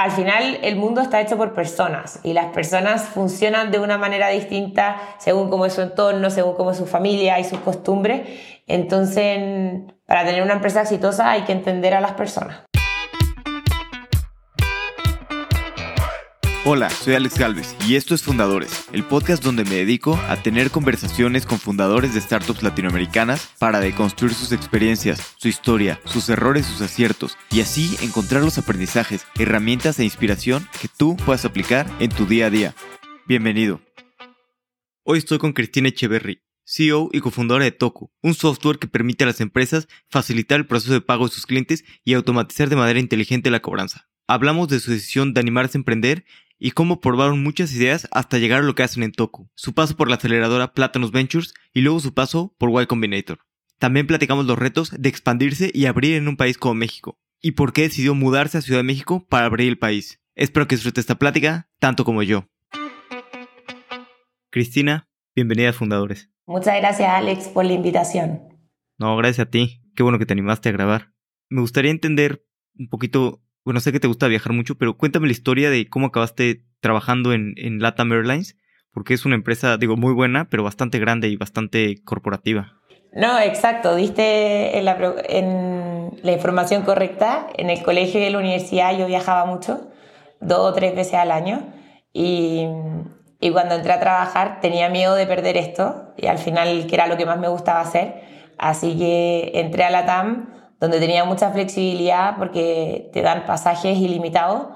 al final el mundo está hecho por personas y las personas funcionan de una manera distinta según cómo es su entorno, según cómo es su familia y sus costumbres. Entonces, para tener una empresa exitosa hay que entender a las personas. Hola, soy Alex Galvez y esto es Fundadores, el podcast donde me dedico a tener conversaciones con fundadores de startups latinoamericanas para deconstruir sus experiencias, su historia, sus errores, sus aciertos y así encontrar los aprendizajes, herramientas e inspiración que tú puedas aplicar en tu día a día. Bienvenido. Hoy estoy con Cristina Echeverry, CEO y cofundadora de Toku, un software que permite a las empresas facilitar el proceso de pago de sus clientes y automatizar de manera inteligente la cobranza. Hablamos de su decisión de animarse a emprender y cómo probaron muchas ideas hasta llegar a lo que hacen en Toku, su paso por la aceleradora Platinum Ventures y luego su paso por Y Combinator. También platicamos los retos de expandirse y abrir en un país como México, y por qué decidió mudarse a Ciudad de México para abrir el país. Espero que disfrute esta plática tanto como yo. Cristina, bienvenida a Fundadores. Muchas gracias Alex por la invitación. No, gracias a ti. Qué bueno que te animaste a grabar. Me gustaría entender un poquito bueno, sé que te gusta viajar mucho, pero cuéntame la historia de cómo acabaste trabajando en, en Latam Airlines, porque es una empresa, digo, muy buena, pero bastante grande y bastante corporativa. No, exacto, diste en la, en la información correcta. En el colegio y en la universidad yo viajaba mucho, dos o tres veces al año, y, y cuando entré a trabajar tenía miedo de perder esto, y al final, que era lo que más me gustaba hacer, así que entré a Latam donde tenía mucha flexibilidad porque te dan pasajes ilimitados,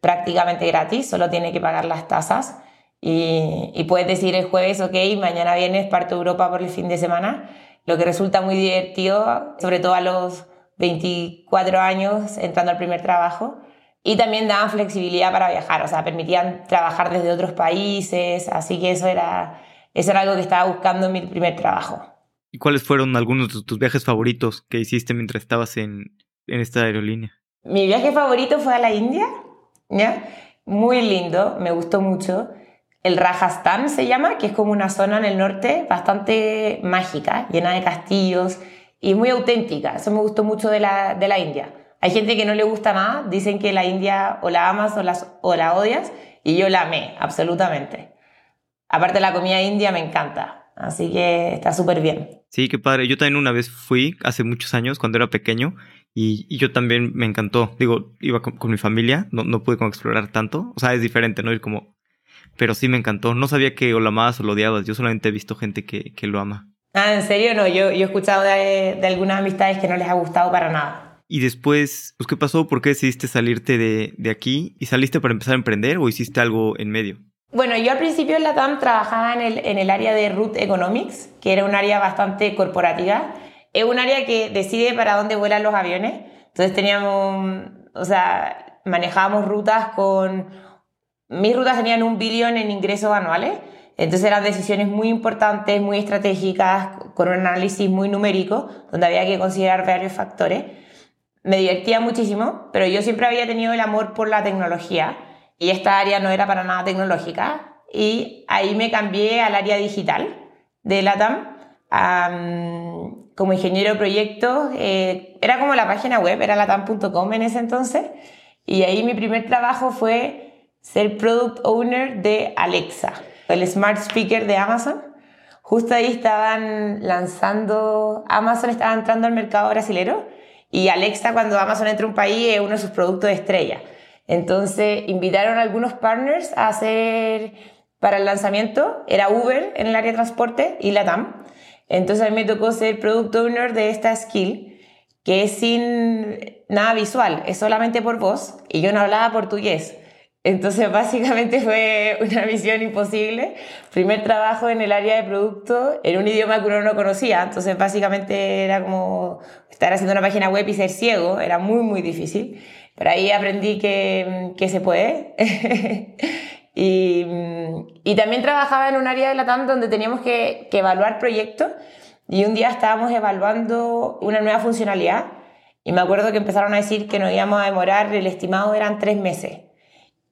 prácticamente gratis, solo tienes que pagar las tasas. Y, puedes decir el jueves, ok, mañana vienes, parto Europa por el fin de semana, lo que resulta muy divertido, sobre todo a los 24 años entrando al primer trabajo. Y también daban flexibilidad para viajar, o sea, permitían trabajar desde otros países, así que eso era, eso era algo que estaba buscando en mi primer trabajo. ¿Y cuáles fueron algunos de tus viajes favoritos que hiciste mientras estabas en, en esta aerolínea? Mi viaje favorito fue a la India, ¿ya? Muy lindo, me gustó mucho. El Rajasthan se llama, que es como una zona en el norte bastante mágica, llena de castillos y muy auténtica. Eso me gustó mucho de la, de la India. Hay gente que no le gusta nada, dicen que la India o la amas o, las, o la odias, y yo la amé, absolutamente. Aparte la comida india me encanta, Así que está súper bien. Sí, qué padre. Yo también una vez fui, hace muchos años, cuando era pequeño, y, yo también me encantó. Digo, iba con, mi familia, no, no pude como explorar tanto. O sea, es diferente, ¿no? Ir como... Pero sí me encantó. No sabía que o lo amabas o lo odiabas. Yo solamente he visto gente que, que lo ama. Ah, ¿en serio? No, yo, yo he escuchado de, de, algunas amistades que no les ha gustado para nada. Y después, pues, ¿qué pasó? ¿Por qué decidiste salirte de, de aquí? ¿Y saliste para empezar a emprender o hiciste algo en medio? Bueno, yo al principio en la TAM trabajaba en el, en el área de Route Economics, que era un área bastante corporativa. Es un área que decide para dónde vuelan los aviones. Entonces teníamos, o sea, manejábamos rutas con... Mis rutas tenían un billón en ingresos anuales. Entonces eran decisiones muy importantes, muy estratégicas, con un análisis muy numérico, donde había que considerar varios factores. Me divertía muchísimo, pero yo siempre había tenido el amor por la tecnología y esta área no era para nada tecnológica y ahí me cambié al área digital de LATAM como ingeniero de proyectos. Eh, era como la página web, era latam.com en ese entonces y ahí mi primer trabajo fue ser product owner de Alexa, el smart speaker de Amazon. Justo ahí estaban lanzando, Amazon estaba entrando al mercado brasilero y Alexa cuando Amazon entra a un país es uno de sus productos de estrella. Entonces invitaron a algunos partners a hacer para el lanzamiento, era Uber en el área de transporte y Latam. Entonces a mí me tocó ser product owner de esta skill, que es sin nada visual, es solamente por voz y yo no hablaba portugués. Entonces básicamente fue una misión imposible. Primer trabajo en el área de producto en un idioma que uno no conocía. Entonces básicamente era como estar haciendo una página web y ser ciego. Era muy, muy difícil. Pero ahí aprendí que, que se puede. y, y, también trabajaba en un área de la TAM donde teníamos que, que evaluar proyectos. Y un día estábamos evaluando una nueva funcionalidad. Y me acuerdo que empezaron a decir que nos íbamos a demorar, el estimado eran tres meses.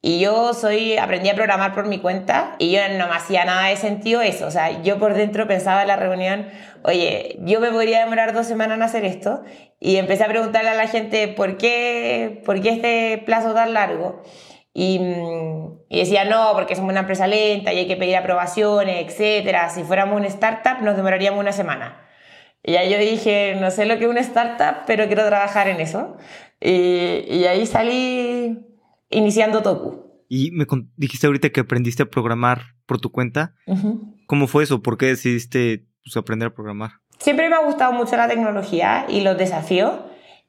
Y yo soy, aprendí a programar por mi cuenta y yo no me hacía nada de sentido eso. O sea, yo por dentro pensaba en la reunión, oye, yo me podría demorar dos semanas en hacer esto. Y empecé a preguntarle a la gente, ¿por qué, por qué este plazo tan largo? Y, mm, y, decía, no, porque somos una empresa lenta y hay que pedir aprobaciones, etcétera. Si fuéramos una startup nos demoraríamos una semana. Y ya yo dije, no sé lo que es una startup, pero quiero trabajar en eso. Y, y ahí salí iniciando Toku. Y me dijiste ahorita que aprendiste a programar por tu cuenta. ¿Cómo fue eso? ¿Por qué decidiste pues, aprender a programar? Siempre me ha gustado mucho la tecnología y los desafíos.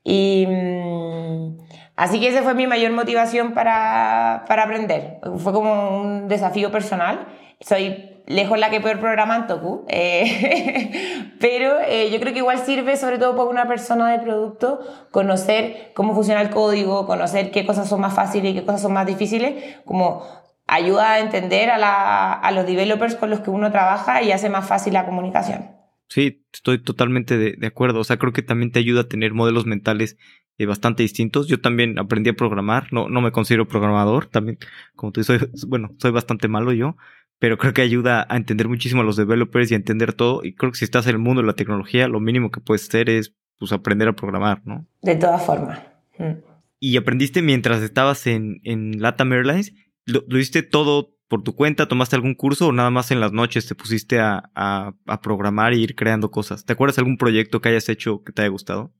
Y mm, así que esa fue mi mayor motivación para, para aprender. Fue como un desafío personal. Soy lejos la que peor programa en Toku, eh, pero eh, yo creo que igual sirve sobre todo para una persona de producto conocer cómo funciona el código, conocer qué cosas son más fáciles y qué cosas son más difíciles, como ayuda a entender a, los developers con los que uno trabaja y hace más fácil la comunicación. Sí, estoy totalmente de, acuerdo. O sea, creo que también te ayuda a tener modelos mentales eh, bastante distintos. Yo también aprendí a programar, no, no me considero programador, también, como tú soy, bueno, soy bastante malo yo, pero creo que ayuda a entender muchísimo a los developers y a entender todo. Y creo que si estás en el mundo de la tecnología, lo mínimo que puedes hacer es pues, aprender a programar, ¿no? De todas formas. Mm. Y aprendiste mientras estabas en, en Latam Airlines. ¿Lo, hiciste todo por tu cuenta? ¿Tomaste algún curso o nada más en las noches te pusiste a, a, a programar e ir creando cosas? ¿Te acuerdas de algún proyecto que hayas hecho que te haya gustado?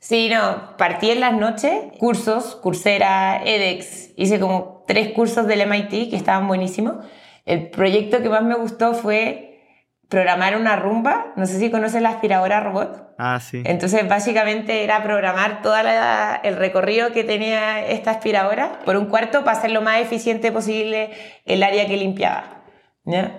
Sí, no, partí en las noches, cursos, Coursera, edX, hice como tres cursos del MIT que estaban buenísimos el proyecto que más me gustó fue programar una rumba. No sé si conoces la aspiradora robot. Ah, sí. Entonces, básicamente era programar todo el recorrido que tenía esta aspiradora por un cuarto para hacer lo más eficiente posible el área que limpiaba.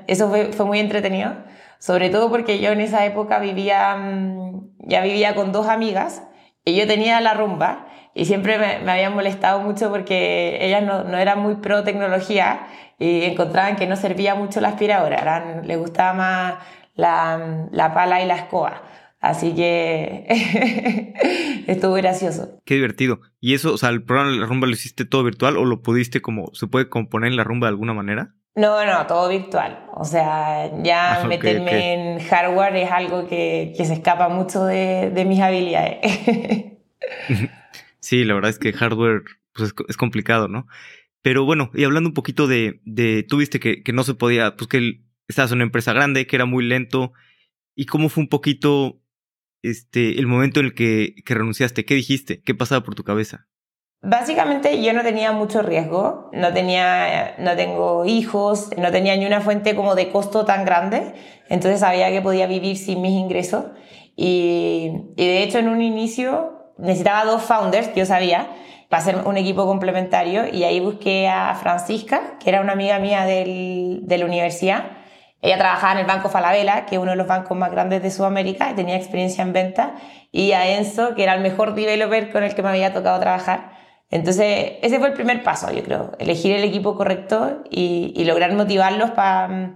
Eso fue, fue, muy entretenido. Sobre todo porque yo en esa época vivía, mm, ya vivía con dos amigas y yo tenía la rumba y siempre me, me habían molestado mucho porque ellas no, no eran muy pro tecnología y encontraban que no servía mucho la aspiradora, eran, les gustaba más la, la pala y la escoba. Así que estuvo gracioso. Qué divertido. ¿Y eso, o sea, el programa de la rumba lo hiciste todo virtual o lo pudiste como, se puede componer en la rumba de alguna manera? No, no, todo virtual. O sea, ya ah, meterme en hardware es algo que, que se escapa mucho de, de mis habilidades. sí, la verdad es que hardware pues, es, es complicado, ¿no? Pero bueno, y hablando un poquito de, de tú viste que, que no se podía, pues que estabas en una empresa grande, que era muy lento, y cómo fue un poquito este, el momento en el que, que renunciaste, ¿qué dijiste? ¿Qué pasaba por tu cabeza? Básicamente yo no tenía mucho riesgo, no tenía, no tengo hijos, no tenía ni una fuente como de costo tan grande, entonces sabía que podía vivir sin mis ingresos y, y de hecho en un inicio necesitaba dos founders, yo sabía, para hacer un equipo complementario y ahí busqué a Francisca, que era una amiga mía del, de la universidad. Ella trabajaba en el Banco Falabella, que es uno de los bancos más grandes de Sudamérica, y tenía experiencia en venta, y a Enzo, que era el mejor developer con el que me había tocado trabajar. Entonces, ese fue el primer paso, yo creo, elegir el equipo correcto y, y lograr motivarlos para,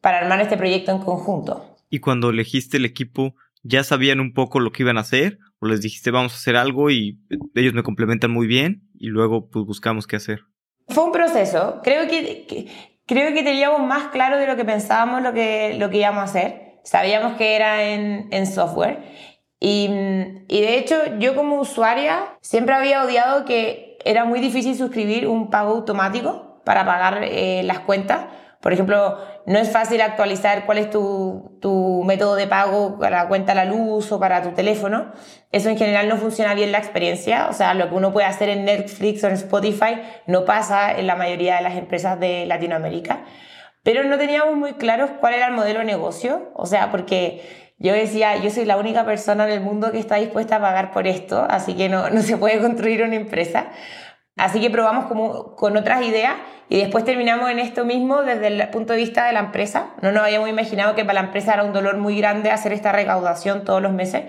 para armar este proyecto en conjunto. Y cuando elegiste el equipo, ¿ya sabían un poco lo que iban a hacer? ¿O les dijiste vamos a hacer algo y ellos me complementan muy bien y luego pues buscamos qué hacer? Fue un proceso. Creo que, creo que teníamos más claro de lo que pensábamos lo que, lo que íbamos a hacer. Sabíamos que era en, en software. Y, y de hecho yo como usuaria siempre había odiado que era muy difícil suscribir un pago automático para pagar eh, las cuentas por ejemplo, no es fácil actualizar cuál es tu, tu, método de pago para la cuenta la luz o para tu teléfono. Eso en general no funciona bien la experiencia. O sea, lo que uno puede hacer en Netflix o en Spotify no pasa en la mayoría de las empresas de Latinoamérica. Pero no teníamos muy claros cuál era el modelo de negocio. O sea, porque yo decía, yo soy la única persona en el mundo que está dispuesta a pagar por esto, así que no, no se puede construir una empresa. Así que probamos como con otras ideas y después terminamos en esto mismo desde el punto de vista de la empresa. No nos habíamos imaginado que para la empresa era un dolor muy grande hacer esta recaudación todos los meses.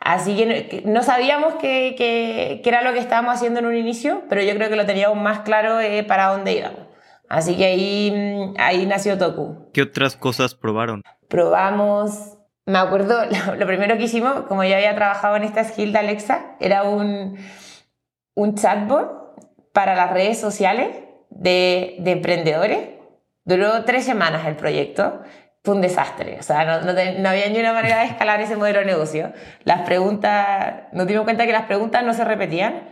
Así que no sabíamos qué que, era lo que estábamos haciendo en un inicio, pero yo creo que lo teníamos más claro eh, para dónde íbamos. Así que ahí, mm, ahí nació Toku. ¿Qué otras cosas probaron? Probamos, me acuerdo, lo, primero que hicimos, como ya había trabajado en esta skill de Alexa, era un, un chatbot para las redes sociales de, de emprendedores. Duró tres semanas el proyecto fue un desastre. O sea, no, no, había ni una manera de escalar ese modelo de negocio. Las preguntas, nos dimos cuenta que las preguntas no se repetían,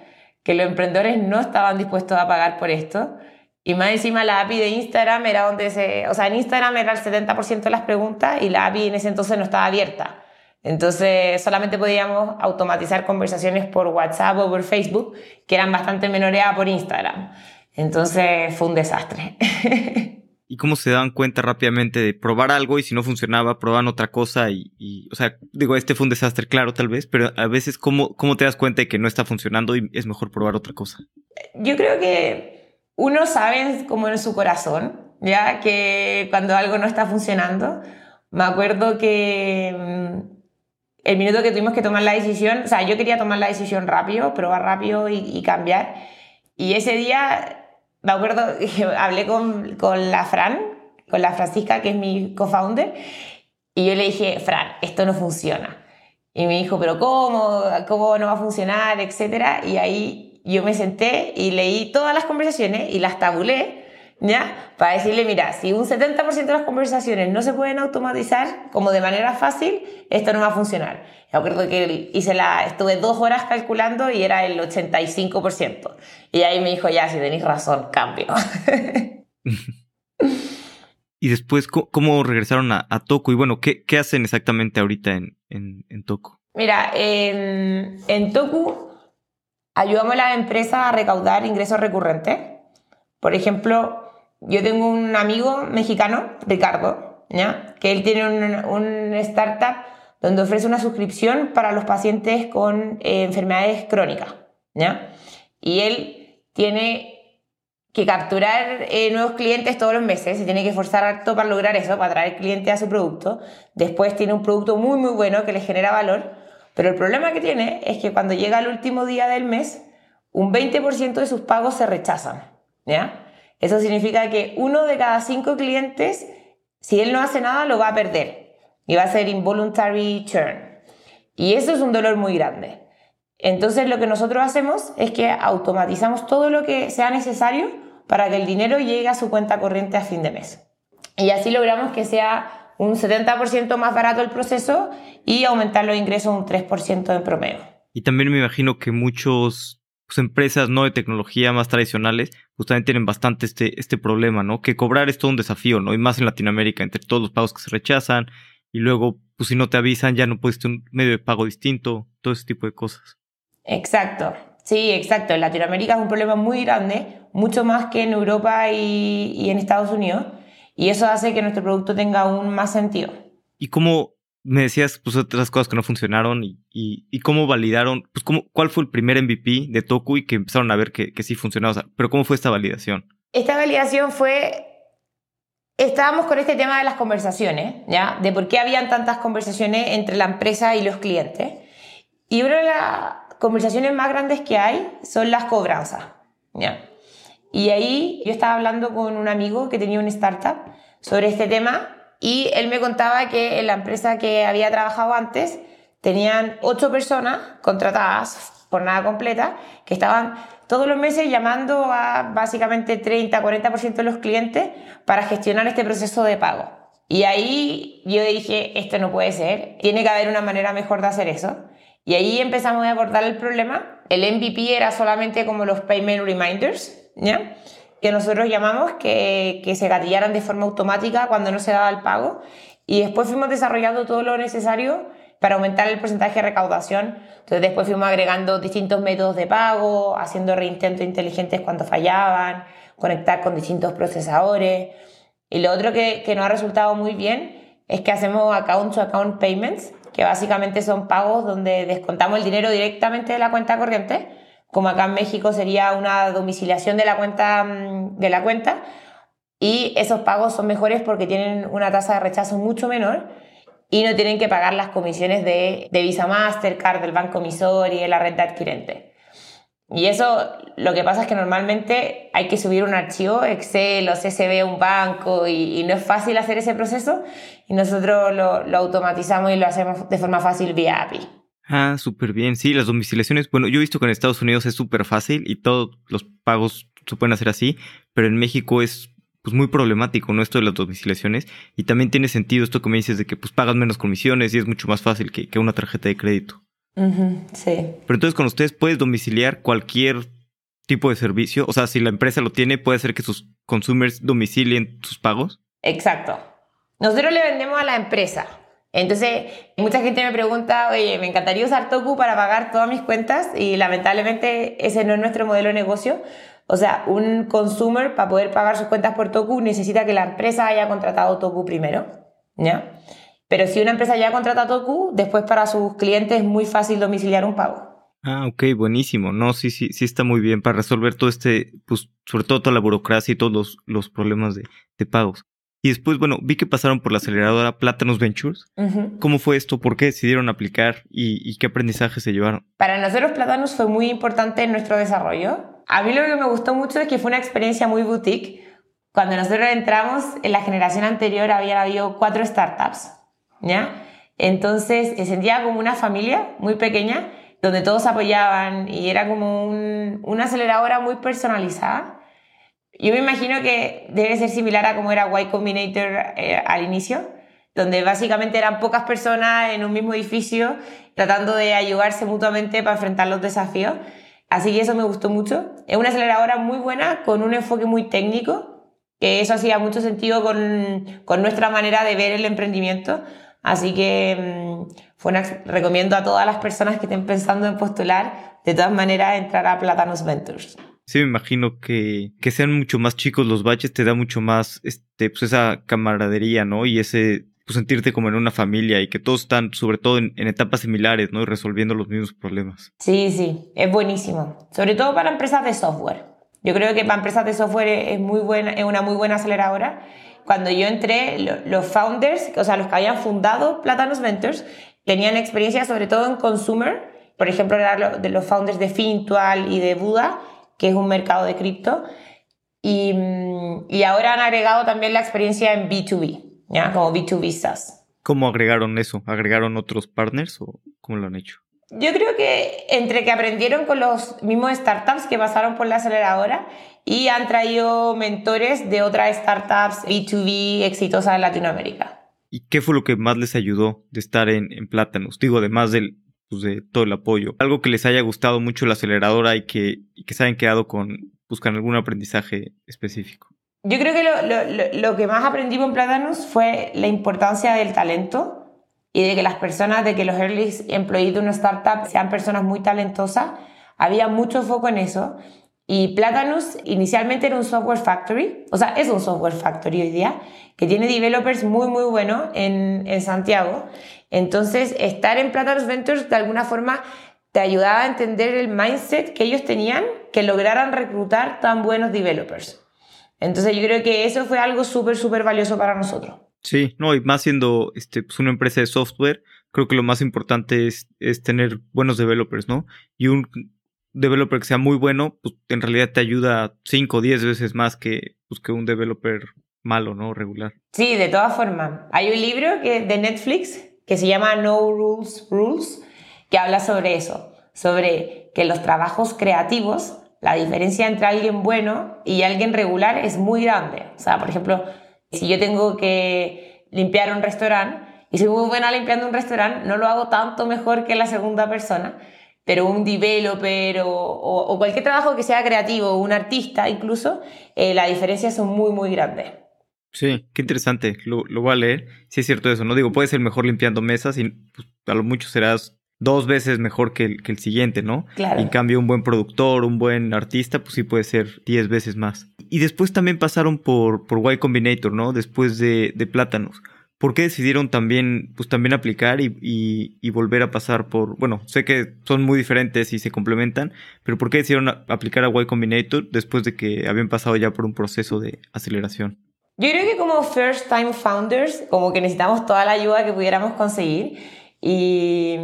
que los emprendedores no estaban dispuestos a pagar por esto. Y más encima la API de Instagram era donde se... O sea, en Instagram era el 70% de las preguntas y la API en ese entonces no estaba abierta. Entonces solamente podíamos automatizar conversaciones por WhatsApp o por Facebook, que eran bastante menores por Instagram. Entonces fue un desastre. y cómo se daban cuenta rápidamente de probar algo y si no funcionaba, probaban otra cosa y, o sea, digo, este fue un desastre, claro, tal vez, pero a veces, ¿cómo, ¿cómo te das cuenta de que no está funcionando y es mejor probar otra cosa? Yo creo que uno sabe como en su corazón, ya que cuando algo no está funcionando, me acuerdo que mm, el minuto que tuvimos que tomar la decisión, o sea, yo quería tomar la decisión rápido, probar rápido y, cambiar, y ese día me acuerdo hablé con, con la Fran, con la Francisca, que es mi co-founder, y yo le dije, Fran, esto no funciona. Y me dijo, pero ¿cómo? ¿Cómo no va a funcionar? Etcétera. Y ahí yo me senté y leí todas las conversaciones y las tabulé ¿ya? Para decirle, mira, si un 70% de las conversaciones no se pueden automatizar como de manera fácil, esto no va a funcionar. Me acuerdo que hice la, estuve dos horas calculando y era el 85%. Y ahí me dijo, ya, si tenéis razón, cambio. y después, ¿cómo regresaron a, a Toco? Y bueno, ¿qué, ¿qué, hacen exactamente ahorita en, en, en Toco? Mira, en, en Toku ayudamos a la empresa a recaudar ingresos recurrentes. Por ejemplo, yo tengo un amigo mexicano, Ricardo, que él tiene un, un, startup donde ofrece una suscripción para los pacientes con eh, enfermedades crónicas. ¿ya? Y él tiene que capturar eh, nuevos clientes todos los meses, se tiene que esforzar harto para lograr eso, para traer clientes a su producto. Después tiene un producto muy, muy bueno que le genera valor, pero el problema que tiene es que cuando llega el último día del mes, un 20% de sus pagos se rechazan. ¿ya? Eso significa que uno de cada cinco clientes, si él no hace nada, lo va a perder y va a ser involuntary churn. Y eso es un dolor muy grande. Entonces lo que nosotros hacemos es que automatizamos todo lo que sea necesario para que el dinero llegue a su cuenta corriente a fin de mes. Y así logramos que sea un 70% más barato el proceso y aumentar los ingresos un 3% en promedio. Y también me imagino que muchos pues, empresas no de tecnología más tradicionales, pues también tienen bastante este, este problema, ¿no? Que cobrar es todo un desafío, ¿no? Y más en Latinoamérica, entre todos los pagos que se rechazan, y luego, pues si no te avisan, ya no puedes tener un medio de pago distinto, todo ese tipo de cosas. Exacto, sí, exacto. En Latinoamérica es un problema muy grande, mucho más que en Europa y, y en Estados Unidos, y eso hace que nuestro producto tenga aún más sentido. ¿Y cómo, me decías pues otras cosas que no funcionaron y, y, cómo validaron, pues cómo, cuál fue el primer MVP de Toku y que empezaron a ver que, que sí funcionaba, pero cómo fue esta validación. Esta validación fue, estábamos con este tema de las conversaciones, ¿ya? De por qué habían tantas conversaciones entre la empresa y los clientes. Y una de las conversaciones más grandes que hay son las cobranzas, ¿ya? Y ahí yo estaba hablando con un amigo que tenía una startup sobre este tema y él me contaba que en la empresa que había trabajado antes tenían ocho personas contratadas por nada completa que estaban todos los meses llamando a básicamente 30-40% de los clientes para gestionar este proceso de pago. Y ahí yo dije, esto no puede ser, tiene que haber una manera mejor de hacer eso. Y ahí empezamos a abordar el problema. El MVP era solamente como los payment reminders, ¿ya? Que nosotros llamamos que, que se gatillaran de forma automática cuando no se daba el pago. Y después fuimos desarrollando todo lo necesario para aumentar el porcentaje de recaudación. Entonces después fuimos agregando distintos métodos de pago, haciendo reintentos inteligentes cuando fallaban, conectar con distintos procesadores. Y lo otro que, que nos ha resultado muy bien es que hacemos account-to-account -account payments, que básicamente son pagos donde descontamos el dinero directamente de la cuenta corriente como acá en México sería una domiciliación de la cuenta, mm, de la cuenta y esos pagos son mejores porque tienen una tasa de rechazo mucho menor y no tienen que pagar las comisiones de, de Visa Mastercard, del banco emisor y de la renta adquirente. Y eso lo que pasa es que normalmente hay que subir un archivo Excel o CSV a un banco y, no es fácil hacer ese proceso y nosotros lo, lo automatizamos y lo hacemos de forma fácil vía API. Ah, súper bien. Sí, las domiciliaciones. Bueno, yo he visto que en Estados Unidos es súper fácil y todos los pagos se pueden hacer así, pero en México es pues muy problemático, ¿no? Esto de las domiciliaciones. Y también tiene sentido esto que me dices de que pues pagas menos comisiones y es mucho más fácil que, que una tarjeta de crédito. sí. Pero entonces con ustedes puedes domiciliar cualquier tipo de servicio. O sea, si la empresa lo tiene, puede ser que sus consumers domicilien sus pagos. Exacto. Nosotros le vendemos a la empresa. Entonces, mucha gente me pregunta, oye, me encantaría usar Toku para pagar todas mis cuentas y lamentablemente ese no es nuestro modelo de negocio. O sea, un consumer para poder pagar sus cuentas por Toku necesita que la empresa haya contratado Toku primero, ¿ya? Pero si una empresa ya contrata Toku, después para sus clientes es muy fácil domiciliar un pago. Ah, ok, buenísimo. No, sí, sí, sí está muy bien para resolver todo este, pues, sobre todo toda la burocracia y todos los, los problemas de, de pagos. Y después, bueno, vi que pasaron por la aceleradora Platanus Ventures. ¿Cómo fue esto? ¿Por qué decidieron aplicar? ¿Y, qué aprendizaje se llevaron? Para nosotros Platanus fue muy importante en nuestro desarrollo. A mí lo que me gustó mucho es que fue una experiencia muy boutique. Cuando nosotros entramos, en la generación anterior había habido cuatro startups, ¿ya? Entonces se sentía como una familia muy pequeña, donde todos apoyaban y era como una aceleradora muy personalizada yo me imagino que debe ser similar a como era Y Combinator eh, al inicio, donde básicamente eran pocas personas en un mismo edificio tratando de ayudarse mutuamente para enfrentar los desafíos. Así que eso me gustó mucho. Es una aceleradora muy buena con un enfoque muy técnico, que eso hacía mucho sentido con, con nuestra manera de ver el emprendimiento. Así que mm, recomiendo a todas las personas que estén pensando en postular, de todas maneras, entrar a Platanos Ventures. Sí, me imagino que, que sean mucho más chicos los baches te da mucho más, este, pues esa camaradería, ¿no? Y ese, pues sentirte como en una familia y que todos están, sobre todo en, etapas similares, ¿no? Y resolviendo los mismos problemas. Sí, sí, es buenísimo. Sobre todo para empresas de software. Yo creo que para empresas de software es, muy buena, es una muy buena aceleradora. Cuando yo entré, los founders, o sea, los que habían fundado Platanos Ventures, tenían experiencia sobre todo en consumer. Por ejemplo, eran de los founders de Fintual y de Buda que es un mercado de cripto. Y, mm, y, ahora han agregado también la experiencia en B2B, ¿ya? como B2B SaaS. ¿Cómo agregaron eso? ¿Agregaron otros partners o cómo lo han hecho? Yo creo que entre que aprendieron con los mismos startups que pasaron por la aceleradora y han traído mentores de otras startups B2B exitosas en Latinoamérica. ¿Y qué fue lo que más les ayudó de estar en, en Plátanos? Digo, además del, pues, de todo el apoyo. Algo que les haya gustado mucho la aceleradora y que, que se hayan quedado con, buscan algún aprendizaje específico. Yo creo que lo, lo, que más aprendimos en Platanus fue la importancia del talento y de que las personas, de que los early employees de una startup sean personas muy talentosas. Había mucho foco en eso. Y Platanus inicialmente era un software factory, o sea, es un software factory hoy día, que tiene developers muy, muy buenos en, en Santiago entonces, estar en Platanus Ventures de alguna forma te ayudaba a entender el mindset que ellos tenían que lograran reclutar tan buenos developers. Entonces, yo creo que eso fue algo súper, súper valioso para nosotros. Sí, no, y más siendo este, pues una empresa de software, creo que lo más importante es, es tener buenos developers, ¿no? Y un developer que sea muy bueno, pues en realidad te ayuda 5 o 10 veces más que, pues, que un developer malo, ¿no? Regular. Sí, de todas formas. Hay un libro que, de Netflix que se llama No Rules Rules, que habla sobre eso, sobre que los trabajos creativos, la diferencia entre alguien bueno y alguien regular es muy grande. O sea, por ejemplo, si yo tengo que limpiar un restaurante y soy muy buena limpiando un restaurante, no lo hago tanto mejor que la segunda persona, pero un developer o, o, cualquier trabajo que sea creativo, un artista incluso, eh, la diferencia son muy, muy grandes. Sí, qué interesante. Lo, lo, voy a leer. Sí es cierto eso, ¿no? Digo, puedes ser mejor limpiando mesas y pues, a lo mucho serás dos veces mejor que el, que el siguiente, ¿no? Claro. en cambio, un buen productor, un buen artista, pues sí puede ser diez veces más. Y después también pasaron por, por Y Combinator, ¿no? Después de, de Plátanos. ¿Por qué decidieron también, pues también aplicar y, y, y, volver a pasar por, bueno, sé que son muy diferentes y se complementan, pero ¿por qué decidieron aplicar a Y Combinator después de que habían pasado ya por un proceso de aceleración? Yo creo que como first time founders, como que necesitamos toda la ayuda que pudiéramos conseguir. Y,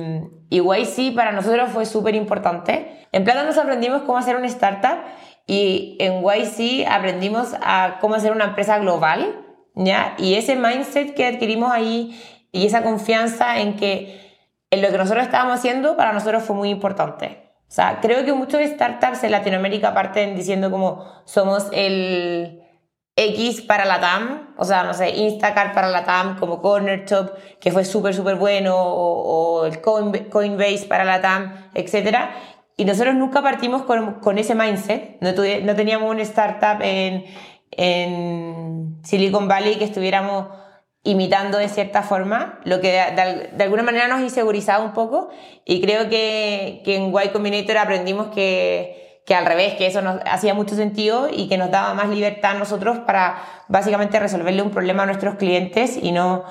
y YC para nosotros fue súper importante. En Plata nos aprendimos cómo hacer una startup y en YC aprendimos a cómo hacer una empresa global. ¿ya? Y ese mindset que adquirimos ahí y esa confianza en que en lo que nosotros estábamos haciendo para nosotros fue muy importante. O sea, creo que muchos startups en Latinoamérica parten diciendo como somos el X para la TAM, o sea, no sé, Instacart para la TAM, como Corner Shop, que fue súper, súper bueno, o, el Coinbase para la TAM, etc. Y nosotros nunca partimos con, con ese mindset, no, no teníamos una startup en, en Silicon Valley que estuviéramos imitando de cierta forma, lo que de, alguna manera nos insegurizaba un poco y creo que, que en Y Combinator aprendimos que, que, al revés, que eso nos hacía mucho sentido y que nos daba más libertad a nosotros para básicamente resolverle un problema a nuestros clientes y no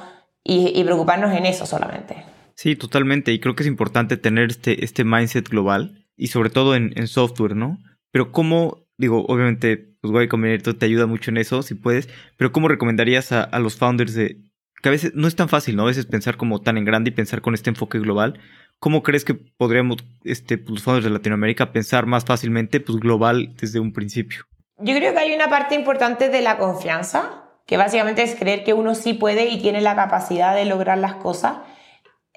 y, preocuparnos en eso solamente. Sí, totalmente. Y creo que es importante tener este, este mindset global y sobre todo en, software, ¿no? Pero cómo, digo, obviamente pues Y Combinator te ayuda mucho en eso, si puedes, pero ¿cómo recomendarías a, a, los founders de, que a veces no es tan fácil, ¿no? A veces pensar como tan en grande y pensar con este enfoque global. ¿Cómo crees que podríamos, este, los fondos de Latinoamérica, pensar más fácilmente, pues global desde un principio? Yo creo que hay una parte importante de la confianza, que básicamente es creer que uno sí puede y tiene la capacidad de lograr las cosas.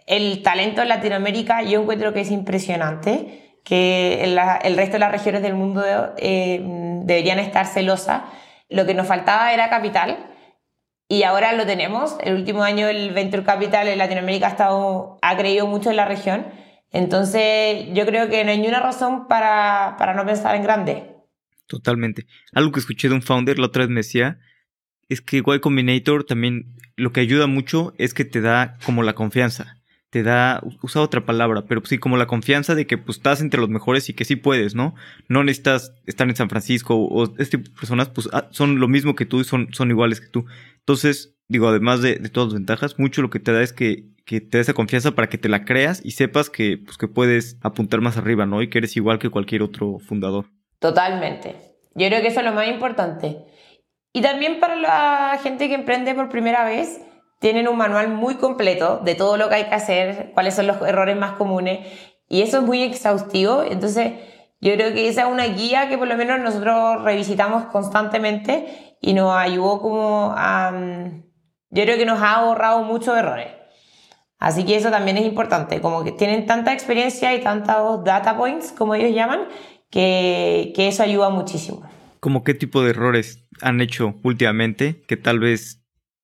El talento en Latinoamérica yo encuentro que es impresionante, que el resto de las regiones del mundo eh, deberían estar celosas. Lo que nos faltaba era capital y ahora lo tenemos. El último año el Venture Capital en Latinoamérica ha, estado, ha creído mucho en la región. Entonces yo creo que no hay ninguna razón para, para no pensar en grande. Totalmente. Algo que escuché de un founder la otra vez me decía es que Y Combinator también lo que ayuda mucho es que te da como la confianza te da, usa otra palabra, pero sí como la confianza de que pues estás entre los mejores y que sí puedes, ¿no? No necesitas estar en San Francisco o, este tipo de personas pues ah, son lo mismo que tú y son, son iguales que tú. Entonces, digo, además de, todas las ventajas, mucho lo que te da es que, que, te da esa confianza para que te la creas y sepas que, pues, que puedes apuntar más arriba, ¿no? Y que eres igual que cualquier otro fundador. Totalmente. Yo creo que eso es lo más importante. Y también para la gente que emprende por primera vez, tienen un manual muy completo de todo lo que hay que hacer, cuáles son los errores más comunes, y eso es muy exhaustivo. Entonces, yo creo que esa es una guía que por lo menos nosotros revisitamos constantemente y nos ayudó como a... Mm, yo creo que nos ha ahorrado muchos errores. Así que eso también es importante, como que tienen tanta experiencia y tantos data points, como ellos llaman, que, que eso ayuda muchísimo. ¿Cómo qué tipo de errores han hecho últimamente que tal vez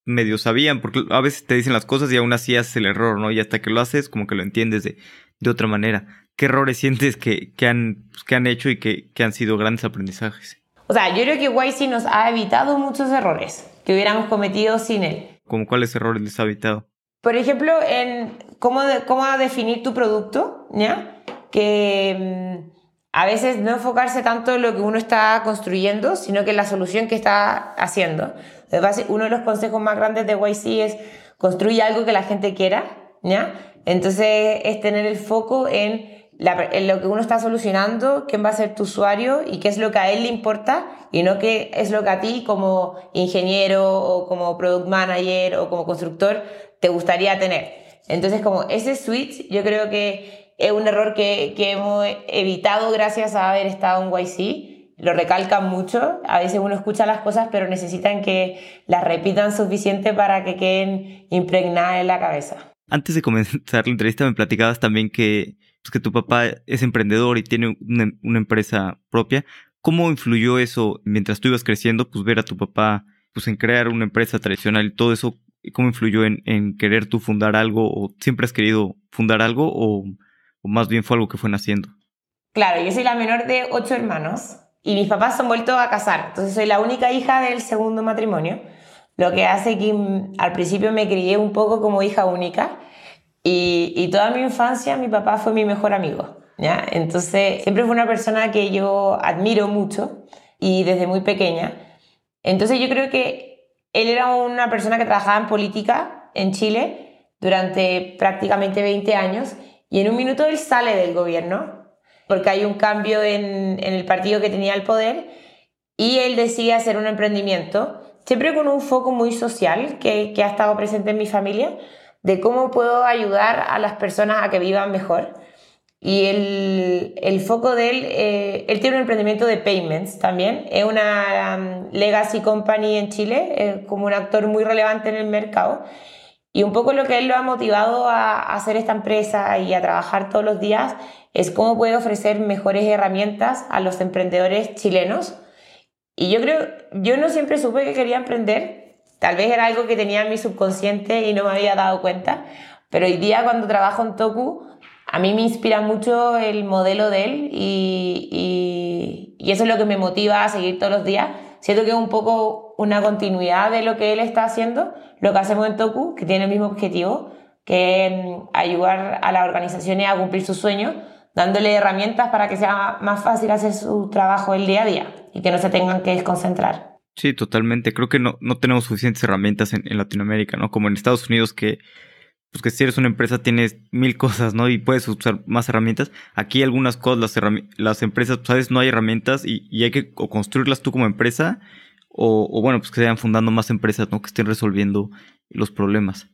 medio sabían, porque a veces te dicen las cosas y aún así haces el error, ¿no? Y hasta que lo haces, como que lo entiendes de, de otra manera. ¿Qué errores sientes que, que, han, pues, que han hecho y que, que, han sido grandes aprendizajes? O sea, yo creo que YC nos ha evitado muchos errores que hubiéramos cometido sin él. ¿Cómo cuáles errores les ha evitado? Por ejemplo, en cómo, cómo definir tu producto, ¿ya? Que mm, a veces no enfocarse tanto en lo que uno está construyendo, sino que en la solución que está haciendo uno de los consejos más grandes de YC es construir algo que la gente quiera, ¿ya? Entonces es tener el foco en, lo que uno está solucionando, quién va a ser tu usuario y qué es lo que a él le importa y no qué es lo que a ti como ingeniero o como product manager o como constructor te gustaría tener. Entonces como ese switch yo creo que es un error que, que hemos evitado gracias a haber estado en YC lo recalcan mucho. A veces uno escucha las cosas, pero necesitan que las repitan suficiente para que queden impregnadas en la cabeza. Antes de comenzar la entrevista me platicabas también que, pues, que tu papá es emprendedor y tiene una, empresa propia. ¿Cómo influyó eso mientras tú ibas creciendo, pues ver a tu papá pues en crear una empresa tradicional y todo eso? ¿Cómo influyó en, querer tú fundar algo o siempre has querido fundar algo o más bien fue algo que fue naciendo? Claro, yo soy la menor de ocho hermanos y mis papás se han vuelto a casar, entonces soy la única hija del segundo matrimonio, lo que hace que mm, al principio me crié un poco como hija única y, y toda mi infancia mi papá fue mi mejor amigo. ¿ya? Entonces siempre fue una persona que yo admiro mucho y desde muy pequeña. Entonces yo creo que él era una persona que trabajaba en política en Chile durante prácticamente 20 años y en un minuto él sale del gobierno porque hay un cambio en, el partido que tenía el poder y él decide hacer un emprendimiento, siempre con un foco muy social que, ha estado presente en mi familia, de cómo puedo ayudar a las personas a que vivan mejor. Y el, foco de él, eh, él tiene un emprendimiento de payments también, es una um, legacy company en Chile, como un actor muy relevante en el mercado. Y un poco lo que él lo ha motivado a hacer esta empresa y a trabajar todos los días es cómo puede ofrecer mejores herramientas a los emprendedores chilenos. Y yo creo, yo no siempre supe que quería emprender, tal vez era algo que tenía en mi subconsciente y no me había dado cuenta, pero hoy día cuando trabajo en Toku, a mí me inspira mucho el modelo de él y, y, y eso es lo que me motiva a seguir todos los días. Siento que es un poco una continuidad de lo que él está haciendo, lo que hacemos en Toku, que tiene el mismo objetivo, que es ayudar a las organizaciones a cumplir sus sueños, dándole herramientas para que sea más fácil hacer su trabajo el día a día y que no se tengan que desconcentrar. Sí, totalmente. Creo que no, no tenemos suficientes herramientas en, en Latinoamérica, ¿no? Como en Estados Unidos que pues que si eres una empresa tienes mil cosas, ¿no? Y puedes usar más herramientas. Aquí algunas cosas, las, las empresas, pues, sabes, no hay herramientas y, y hay que construirlas tú como empresa o, bueno, pues que se vayan fundando más empresas, ¿no? Que estén resolviendo los problemas.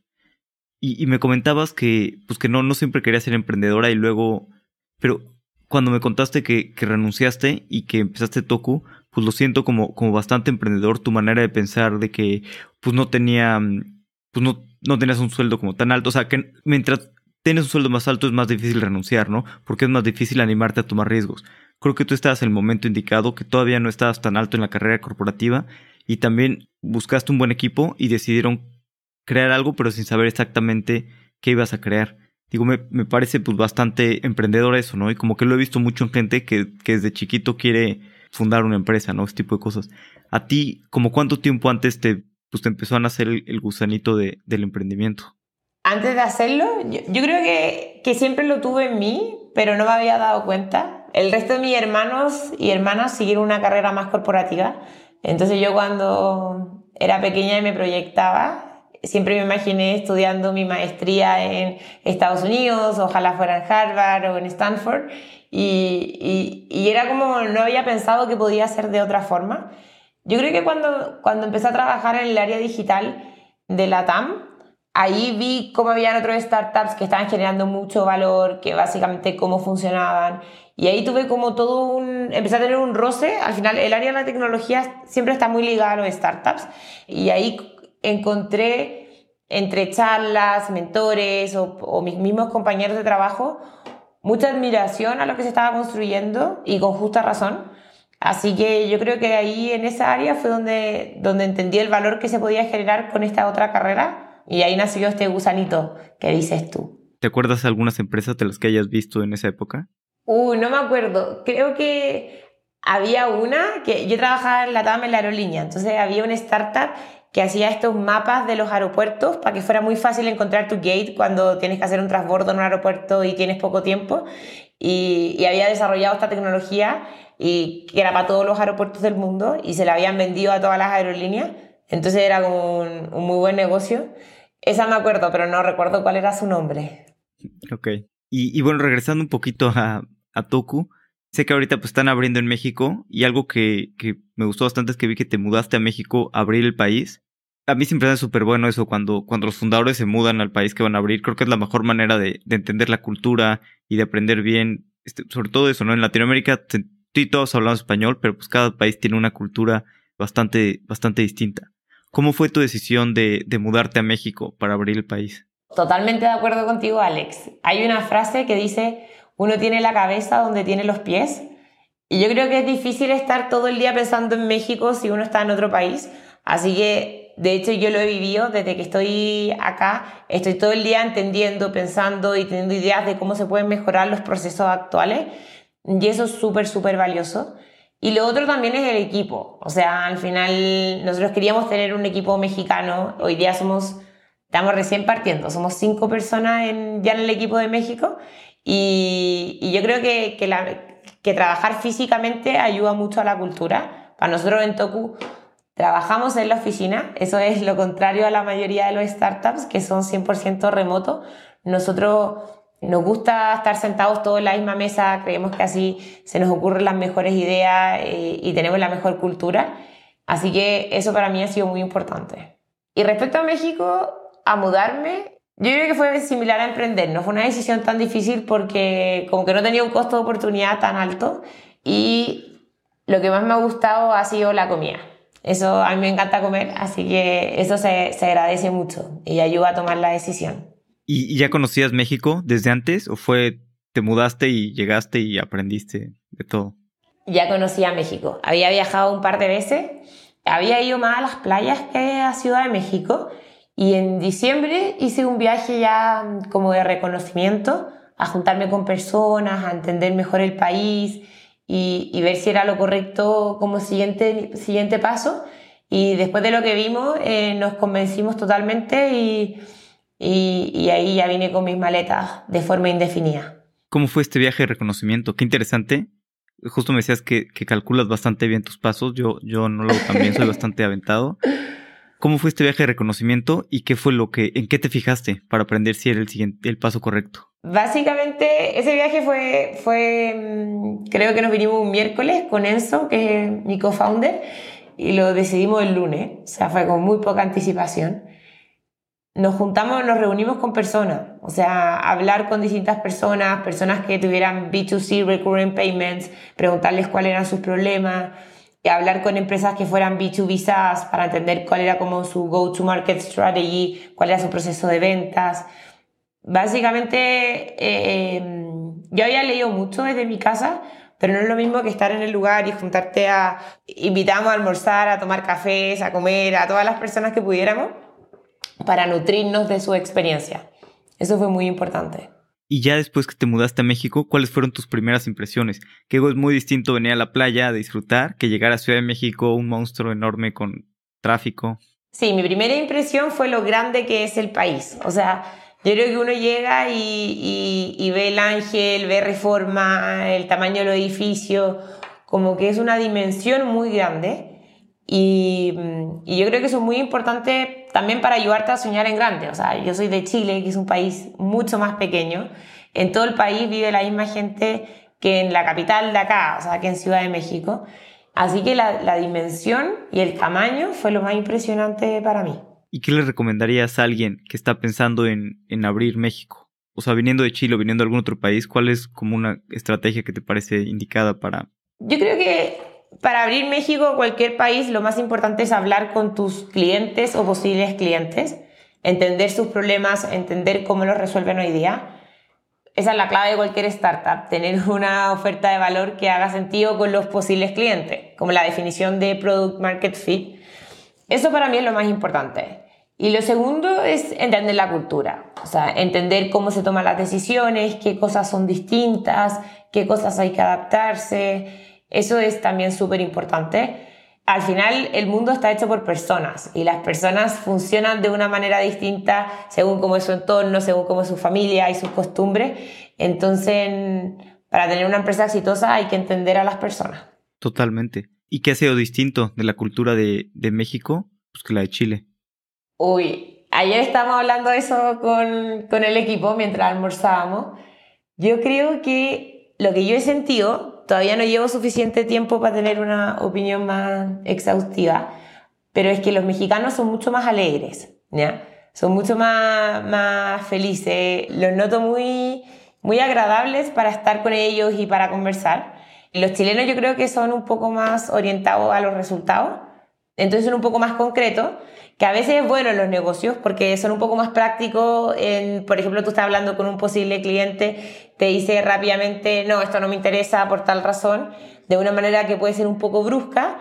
Y, me comentabas que, pues que no, no siempre querías ser emprendedora y luego, pero cuando me contaste que, que renunciaste y que empezaste Toku, pues lo siento como, como bastante emprendedor, tu manera de pensar de que, pues no tenía, pues no, no tenías un sueldo como tan alto. O sea, que mientras tienes un sueldo más alto es más difícil renunciar, ¿no? Porque es más difícil animarte a tomar riesgos. Creo que tú estabas en el momento indicado, que todavía no estabas tan alto en la carrera corporativa y también buscaste un buen equipo y decidieron crear algo, pero sin saber exactamente qué ibas a crear. Digo, me, me parece pues bastante emprendedor eso, ¿no? Y como que lo he visto mucho en gente que, que desde chiquito quiere fundar una empresa, ¿no? Este tipo de cosas. A ti, ¿como cuánto tiempo antes te pues te empezó a nacer el, el gusanito de, del emprendimiento? Antes de hacerlo, yo, yo, creo que, que siempre lo tuve en mí, pero no me había dado cuenta. El resto de mis hermanos y hermanas siguieron una carrera más corporativa. Entonces yo cuando era pequeña y me proyectaba, siempre me imaginé estudiando mi maestría en Estados Unidos, ojalá fuera en Harvard o en Stanford, y, y, y era como no había pensado que podía ser de otra forma. Yo creo que cuando, cuando empecé a trabajar en el área digital de la TAM, ahí vi cómo habían otros startups que estaban generando mucho valor, que básicamente cómo funcionaban. Y ahí tuve como todo un... Empecé a tener un roce. Al final, el área de la tecnología siempre está muy ligada a los startups. Y ahí encontré entre charlas, mentores o, o mis mismos compañeros de trabajo mucha admiración a lo que se estaba construyendo y con justa razón Así que yo creo que ahí en esa área fue donde, donde entendí el valor que se podía generar con esta otra carrera y ahí nació este gusanito que dices tú. ¿Te acuerdas de algunas empresas de las que hayas visto en esa época? No me acuerdo. Creo que había una que yo trabajaba en la TAM en la aerolínea, entonces había una startup que hacía estos mapas de los aeropuertos para que fuera muy fácil encontrar tu gate cuando tienes que hacer un transbordo en un aeropuerto y tienes poco tiempo. Y, había desarrollado esta tecnología y que era para todos los aeropuertos del mundo y se la habían vendido a todas las aerolíneas. Entonces era un, muy buen negocio. Esa me acuerdo, pero no recuerdo cuál era su nombre. Ok. Y bueno, regresando un poquito a, a Toku, sé que ahorita pues están abriendo en México y algo que, que me gustó bastante es que vi que te mudaste a México a abrir el país. A mí siempre es súper bueno eso cuando, cuando los fundadores se mudan al país que van a abrir. Creo que es la mejor manera de, de entender la cultura y de aprender bien, este, sobre todo eso, ¿no? En Latinoamérica sí, todos hablamos español, pero pues cada país tiene una cultura bastante, bastante distinta. ¿Cómo fue tu decisión de, de mudarte a México para abrir el país? Totalmente de acuerdo contigo, Alex. Hay una frase que dice, uno tiene la cabeza donde tiene los pies. Y yo creo que es difícil estar todo el día pensando en México si uno está en otro país. Así que, de hecho, yo lo he vivido desde que estoy acá. Estoy todo el día entendiendo, pensando y teniendo ideas de cómo se pueden mejorar los procesos actuales. Y eso es súper, súper valioso. Y lo otro también es el equipo. O sea, al final nosotros queríamos tener un equipo mexicano. Hoy día somos, estamos recién partiendo, somos cinco personas en, ya en el equipo de México. Y, y yo creo que, que, la, que trabajar físicamente ayuda mucho a la cultura. Para nosotros en Toku trabajamos en la oficina. Eso es lo contrario a la mayoría de los startups que son 100% remoto. Nosotros nos gusta estar sentados todos en la misma mesa, creemos que así se nos ocurren las mejores ideas eh, y tenemos la mejor cultura. Así que eso para mí ha sido muy importante. Y respecto a México, a mudarme, yo creo que fue similar a emprender. No fue una decisión tan difícil porque como que no tenía un costo de oportunidad tan alto y lo que más me ha gustado ha sido la comida. Eso a mí me encanta comer, así que eso se, se agradece mucho y ayuda a tomar la decisión. ¿Y ya conocías México desde antes o fue te mudaste y llegaste y aprendiste de todo? Ya conocía México. Había viajado un par de veces. Había ido más a las playas que a Ciudad de México. Y en diciembre hice un viaje ya mm, como de reconocimiento, a juntarme con personas, a entender mejor el país y, ver si era lo correcto como siguiente, siguiente paso. Y después de lo que vimos, eh, nos convencimos totalmente y, y, ahí ya vine con mis maletas de forma indefinida. ¿Cómo fue este viaje de reconocimiento? Qué interesante. Justo me decías que, que calculas bastante bien tus pasos. Yo, yo no lo hago también, soy bastante aventado. ¿Cómo fue este viaje de reconocimiento y qué fue lo que, en qué te fijaste para aprender si era el siguiente, el paso correcto? Básicamente, ese viaje fue, fue, mm, creo que nos vinimos un miércoles con Enzo, que es mi co-founder, y lo decidimos el lunes, o sea, fue con muy poca anticipación. Nos juntamos, nos reunimos con personas, o sea, hablar con distintas personas, personas que tuvieran B2C, recurring payments, preguntarles cuáles eran sus problemas, hablar con empresas que fueran B2B SaaS para entender cuál era como su go-to-market strategy, cuál era su proceso de ventas. Básicamente, eh, em, yo había leído mucho desde mi casa, pero no es lo mismo que estar en el lugar y juntarte a... Invitamos a almorzar, a tomar cafés, a comer, a todas las personas que pudiéramos para nutrirnos de su experiencia. Eso fue muy importante. Y ya después que te mudaste a México, ¿cuáles fueron tus primeras impresiones? Que es muy distinto venir a la playa a disfrutar que llegar a Ciudad de México, un monstruo enorme con tráfico. Sí, mi primera impresión fue lo grande que es el país. O sea, yo creo que uno llega y, ve el ángel, ve reforma, el tamaño de los edificios, como que es una dimensión muy grande. Y, y, yo creo que eso es muy importante también para ayudarte a soñar en grande. O sea, yo soy de Chile, que es un país mucho más pequeño. En todo el país vive la misma gente que en la capital de acá, o sea, que en Ciudad de México. Así que la, la dimensión y el tamaño fue lo más impresionante para mí. ¿Y qué le recomendarías a alguien que está pensando en, en abrir México? O sea, viniendo de Chile o viniendo de algún otro país, ¿cuál es como una estrategia que te parece indicada para...? Yo creo que para abrir México o cualquier país, lo más importante es hablar con tus clientes o posibles clientes, entender sus problemas, entender cómo los resuelven hoy día. Esa es la clave de cualquier startup, tener una oferta de valor que haga sentido con los posibles clientes, como la definición de product market fit. Eso para mí es lo más importante. Y lo segundo es entender la cultura, o sea, entender cómo se toman las decisiones, qué cosas son distintas, qué cosas hay que adaptarse, eso es también súper importante. Al final el mundo está hecho por personas y las personas funcionan de una manera distinta según cómo es su entorno, según cómo es su familia y sus costumbres. Entonces, para tener una empresa exitosa hay que entender a las personas. Totalmente. ¿Y qué ha sido distinto de la cultura de, México pues, que la de Chile? Uy, ayer estábamos hablando de eso con, con el equipo mientras almorzábamos. Yo creo que lo que yo he sentido todavía no llevo suficiente tiempo para tener una opinión más exhaustiva, pero es que los mexicanos son mucho más alegres, ¿ya? Son mucho más, más felices, los noto muy, muy agradables para estar con ellos y para conversar. Los chilenos yo creo que son un poco más orientados a los resultados, entonces son un poco más concretos, que a veces es bueno en los negocios porque son un poco más prácticos. En, por ejemplo, tú estás hablando con un posible cliente, te dice rápidamente, no, esto no me interesa por tal razón, de una manera que puede ser un poco brusca,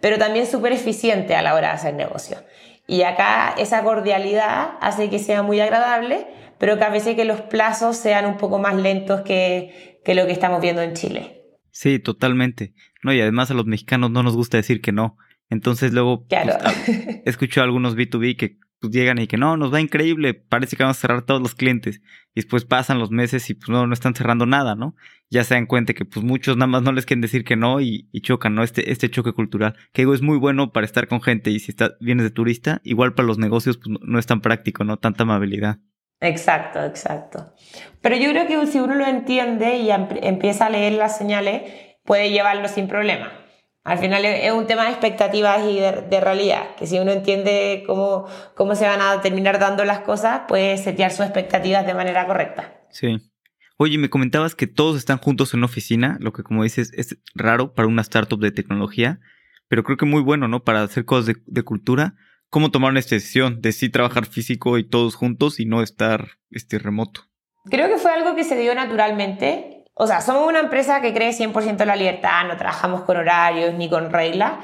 pero también súper eficiente a la hora de hacer negocio. Y acá esa cordialidad hace que sea muy agradable, pero que a veces que los plazos sean un poco más lentos que, que lo que estamos viendo en Chile. Sí, totalmente. No, y además a los mexicanos no nos gusta decir que no. Entonces luego pues, escucho a algunos B2B que pues, llegan y que no, nos va increíble, parece que vamos a cerrar todos los clientes. Y después pasan los meses y pues no, no están cerrando nada, ¿no? Ya se dan cuenta que pues muchos nada más no les quieren decir que no y, chocan, ¿no? Este, este choque cultural. Que digo, es muy bueno para estar con gente y si estás, vienes de turista, igual para los negocios pues no es tan práctico, ¿no? Tanta amabilidad. Exacto, exacto. Pero yo creo que si uno lo entiende y empieza a leer las señales, puede llevarlo sin problema. Al final es un tema de expectativas y de, realidad, que si uno entiende cómo, cómo se van a terminar dando las cosas, puede setear sus expectativas de manera correcta. Sí. Oye, me comentabas que todos están juntos en una oficina, lo que como dices es raro para una startup de tecnología, pero creo que muy bueno, ¿no? Para hacer cosas de, de cultura. ¿Cómo tomaron esta decisión de sí trabajar físico y todos juntos y no estar este, remoto? Creo que fue algo que se dio naturalmente. O sea, somos una empresa que cree 100% en la libertad, no trabajamos con horarios ni con reglas,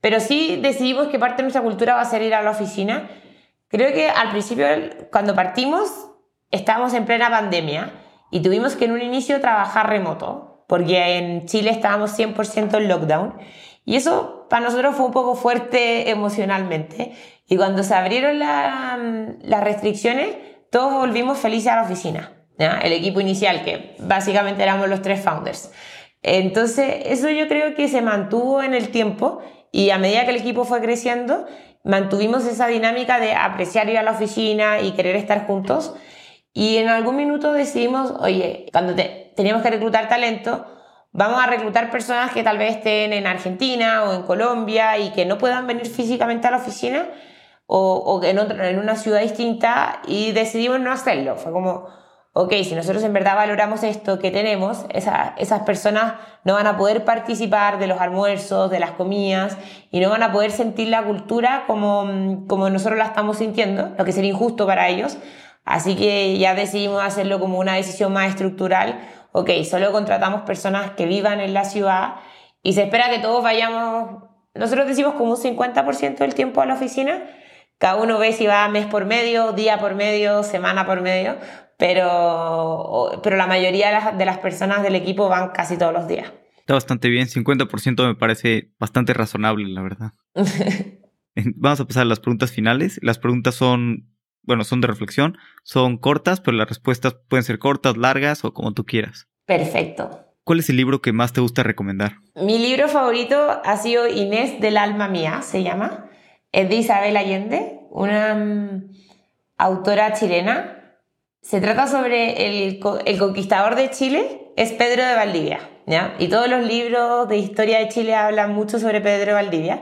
pero sí decidimos que parte de nuestra cultura va a ser ir a la oficina. Creo que al principio, cuando partimos, estábamos en plena pandemia y tuvimos que en un inicio trabajar remoto, porque en Chile estábamos 100% en lockdown. Y eso para nosotros fue un poco fuerte emocionalmente. Y cuando se abrieron las restricciones, todos volvimos felices a la oficina. El equipo inicial, que básicamente éramos los tres founders. Entonces, eso yo creo que se mantuvo en el tiempo y a medida que el equipo fue creciendo, mantuvimos esa dinámica de apreciar ir a la oficina y querer estar juntos. Y en algún minuto decidimos, oye, cuando teníamos que reclutar talento, vamos a reclutar personas que tal vez estén en Argentina o en Colombia y que no puedan venir físicamente a la oficina o, o en, en una ciudad distinta y decidimos no hacerlo. Fue como, ok, si nosotros en verdad valoramos esto que tenemos, esas personas no van a poder participar de los almuerzos, de las comidas y no van a poder sentir la cultura como, como nosotros la estamos sintiendo, lo que sería injusto para ellos. Así que ya decidimos hacerlo como una decisión más estructural. Ok, solo contratamos personas que vivan en la ciudad y se espera que todos vayamos, nosotros decimos como un 50% del tiempo a la oficina. Cada uno ve si va mes por medio, día por medio, semana por medio, pero, pero la mayoría de las, personas del equipo van casi todos los días. Está bastante bien, 50% me parece bastante razonable, la verdad. Vamos a pasar a las preguntas finales. Las preguntas son bueno, son de reflexión, son cortas, pero las respuestas pueden ser cortas, largas o como tú quieras. Perfecto. ¿Cuál es el libro que más te gusta recomendar? Mi libro favorito ha sido Inés del alma mía, se llama. Es de Isabel Allende, una mm, autora chilena. Se trata sobre el, conquistador de Chile, es Pedro de Valdivia. ¿ya? Y todos los libros de historia de Chile hablan mucho sobre Pedro de Valdivia.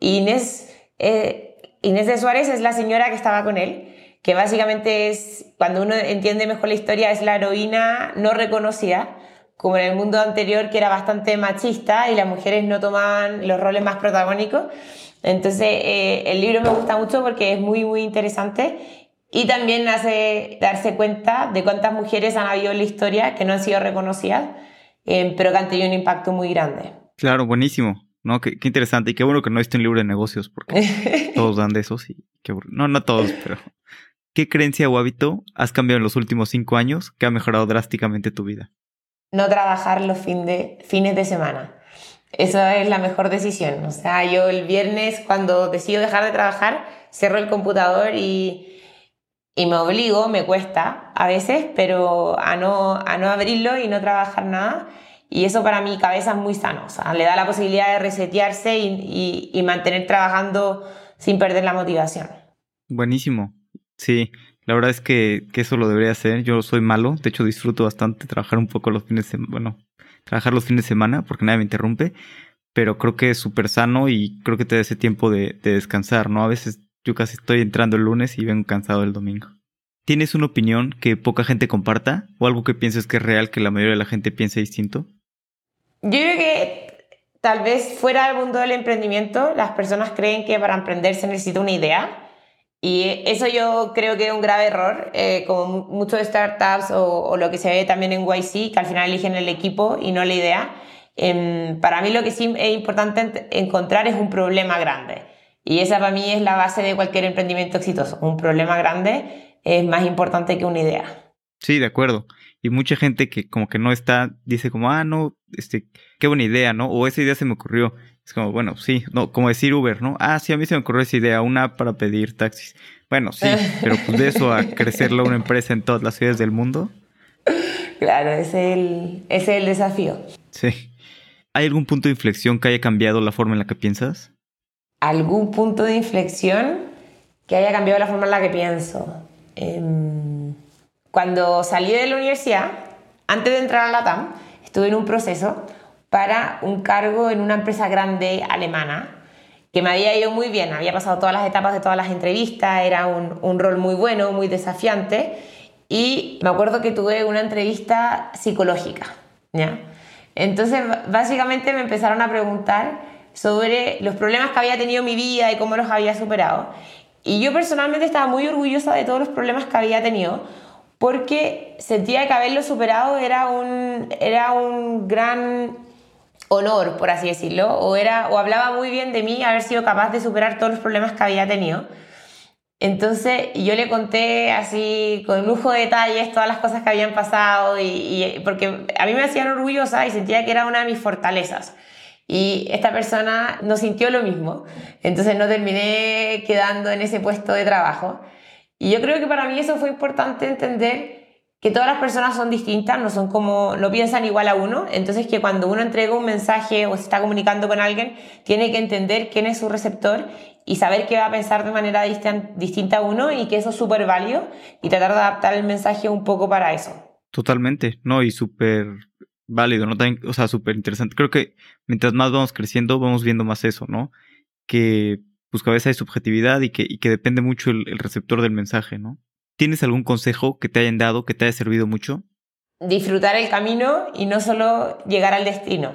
Y Inés, eh, Inés de Suárez es la señora que estaba con él que básicamente es, cuando uno entiende mejor la historia, es la heroína no reconocida, como en el mundo anterior que era bastante machista y las mujeres no tomaban los roles más protagónicos. Entonces, eh, el libro me gusta mucho porque es muy, muy interesante y también hace darse cuenta de cuántas mujeres han habido en la historia que no han sido reconocidas, eh, pero que han tenido un impacto muy grande. Claro, buenísimo. No, qué, interesante. Y qué bueno que no esté un libro de negocios, porque todos dan de esos y qué No, no todos, pero ¿Qué creencia o hábito has cambiado en los últimos cinco años que ha mejorado drásticamente tu vida? No trabajar los fines de semana. Esa es la mejor decisión. O sea, yo el viernes cuando decido dejar de trabajar, cierro el computador y, y me obligo, me cuesta a veces, pero a no, a no abrirlo y no trabajar nada. Y eso para mi cabeza es muy sano. O sea, le da la posibilidad de resetearse y, y mantener trabajando sin perder la motivación. Buenísimo. Sí, la verdad es que, eso lo debería hacer. Yo soy malo, de hecho disfruto bastante trabajar un poco los fines de semana, bueno, trabajar los fines de semana porque nadie me interrumpe, pero creo que es súper sano y creo que te da ese tiempo de, de descansar, ¿no? A veces yo casi estoy entrando el lunes y vengo cansado el domingo. ¿Tienes una opinión que poca gente comparta o algo que pienses que es real que la mayoría de la gente piense distinto? Yo creo que tal vez fuera del mundo del emprendimiento, las personas creen que para emprender se necesita una idea y eso yo creo que es un grave error, eh, como muchos startups o, lo que se ve también en YC, que al final eligen el equipo y no la idea. Em, para mí lo que sí es importante encontrar es un problema grande. Y esa para mí es la base de cualquier emprendimiento exitoso. Un problema grande es más importante que una idea. Sí, de acuerdo. Y mucha gente que como que no está, dice como, ah, no, este, qué buena idea, ¿no? O esa idea se me ocurrió. Es como, bueno, sí, no, como decir Uber, ¿no? Ah, sí, a mí se me ocurrió esa idea, una app para pedir taxis. Bueno, sí, pero pues de eso a crecerla una empresa en todas las ciudades del mundo. Claro, ese es el, es el desafío. Sí. ¿Hay algún punto de inflexión que haya cambiado la forma en la que piensas? ¿Algún punto de inflexión que haya cambiado la forma en la que pienso? Em, cuando salí de la universidad, antes de entrar a la TAM, estuve en un proceso para un cargo en una empresa grande alemana que me había ido muy bien, había pasado todas las etapas de todas las entrevistas, era un, un rol muy bueno, muy desafiante y me acuerdo que tuve una entrevista psicológica, ¿ya? Entonces, básicamente me empezaron a preguntar sobre los problemas que había tenido mi vida y cómo los había superado. Y yo personalmente estaba muy orgullosa de todos los problemas que había tenido, porque sentía que haberlo superado era un, era un gran honor, por así decirlo, o, era, o hablaba muy bien de mí haber sido capaz de superar todos los problemas que había tenido. Entonces yo le conté así con lujo de detalles todas las cosas que habían pasado y, porque a mí me hacían orgullosa y sentía que era una de mis fortalezas. Y esta persona no sintió lo mismo, entonces no terminé quedando en ese puesto de trabajo. Y yo creo que para mí eso fue importante entender que todas las personas son distintas, no son como, no piensan igual a uno, entonces que cuando uno entrega un mensaje o se está comunicando con alguien, tiene que entender quién es su receptor y saber que va a pensar de manera distinta a uno y que eso es súper válido y tratar de adaptar el mensaje un poco para eso. Totalmente, ¿no? Y súper válido, ¿no? o sea, súper interesante. Creo que mientras más vamos creciendo, vamos viendo más eso, ¿no? Que pues hay subjetividad y que, y que depende mucho el receptor del mensaje, ¿no? ¿Tienes algún consejo que te hayan dado que te haya servido mucho? Disfrutar el camino y no solo llegar al destino.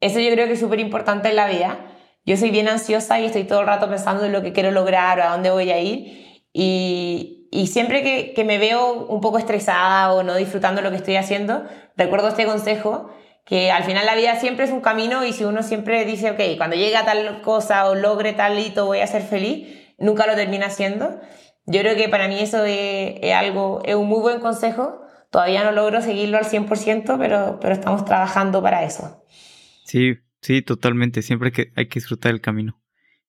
Eso yo creo que es súper importante en la vida. Yo soy bien ansiosa y estoy todo el rato pensando en lo que quiero lograr o a dónde voy a ir. Y, y siempre que, que, me veo un poco estresada o no disfrutando lo que estoy haciendo, recuerdo este consejo que al final la vida siempre es un camino y si uno siempre dice, ok, cuando llegue a tal cosa o logre tal hito voy a ser feliz, nunca lo termina haciendo. Yo creo que para mí eso es, algo, es un muy buen consejo. Todavía no logro seguirlo al 100%, pero, pero estamos trabajando para eso. Sí, sí, totalmente. Siempre que hay que disfrutar el camino.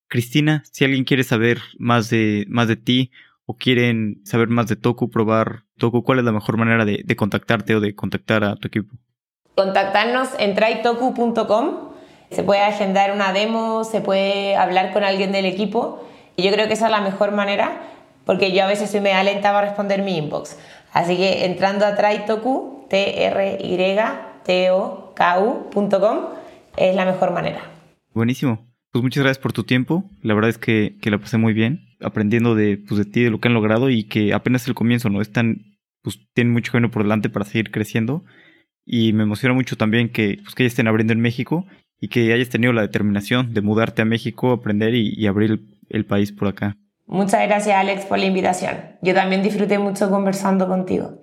Cristina, si alguien quiere saber más de, más de ti o quieren saber más de Toku, probar Toku, ¿cuál es la mejor manera de, de contactarte o de contactar a tu equipo? Contactarnos en traitoku.com. Se puede agendar una demo, se puede hablar con alguien del equipo. Y yo creo que esa es la mejor manera porque yo a veces soy media lenta para responder mi inbox. Así que entrando a traitoku, t r y t o k ucom es la mejor manera. Buenísimo. Pues muchas gracias por tu tiempo. La verdad es que, que la pasé muy bien, aprendiendo de, pues, de ti, de lo que han logrado y que apenas el comienzo, ¿no? Están, pues tienen mucho camino por delante para seguir creciendo. Y me emociona mucho también que, pues, que ya estén abriendo en México y que hayas tenido la determinación de mudarte a México, aprender y, abrir el país por acá. Muchas gracias Alex por la invitación. Yo también disfruté mucho conversando contigo.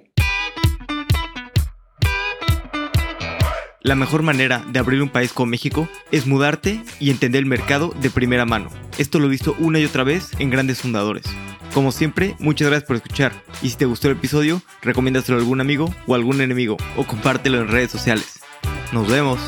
La mejor manera de abrir un país como México es mudarte y entender el mercado de primera mano. Esto lo he visto una y otra vez en grandes fundadores. Como siempre, muchas gracias por escuchar. Y si te gustó el episodio, recomiéndaselo a algún amigo o algún enemigo o compártelo en redes sociales. Nos vemos.